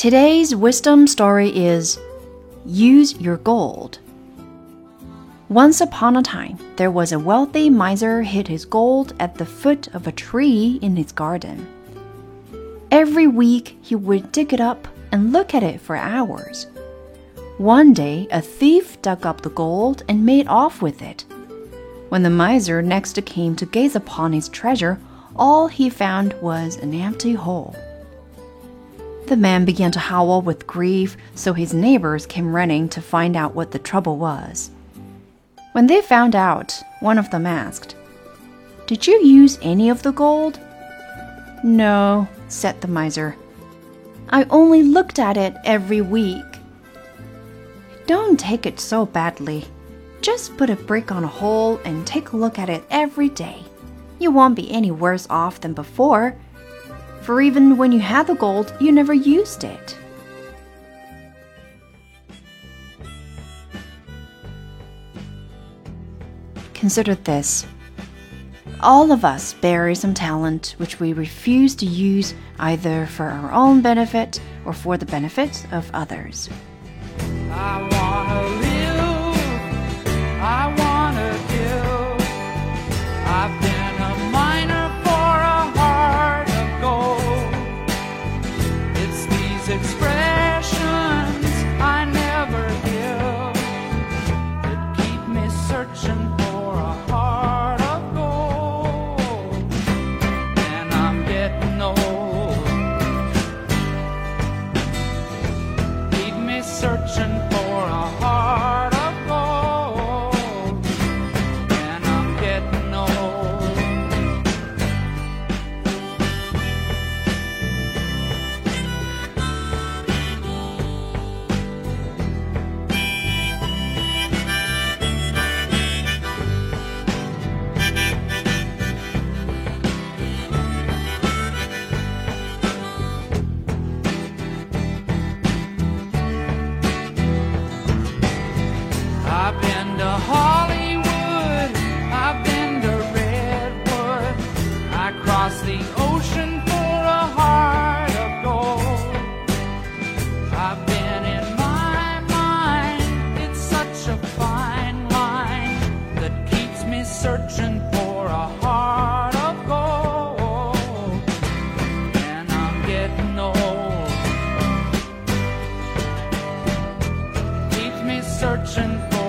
Today's wisdom story is Use Your Gold. Once upon a time, there was a wealthy miser hid his gold at the foot of a tree in his garden. Every week, he would dig it up and look at it for hours. One day, a thief dug up the gold and made off with it. When the miser next came to gaze upon his treasure, all he found was an empty hole. The man began to howl with grief, so his neighbors came running to find out what the trouble was. When they found out, one of them asked, Did you use any of the gold? No, said the miser. I only looked at it every week. Don't take it so badly. Just put a brick on a hole and take a look at it every day. You won't be any worse off than before for even when you had the gold, you never used it. Consider this. All of us bury some talent which we refuse to use either for our own benefit or for the benefit of others. express. Hollywood, I've been to Redwood. I crossed the ocean for a heart of gold. I've been in my mind, it's such a fine line that keeps me searching for a heart of gold. And I'm getting old. Keeps me searching for.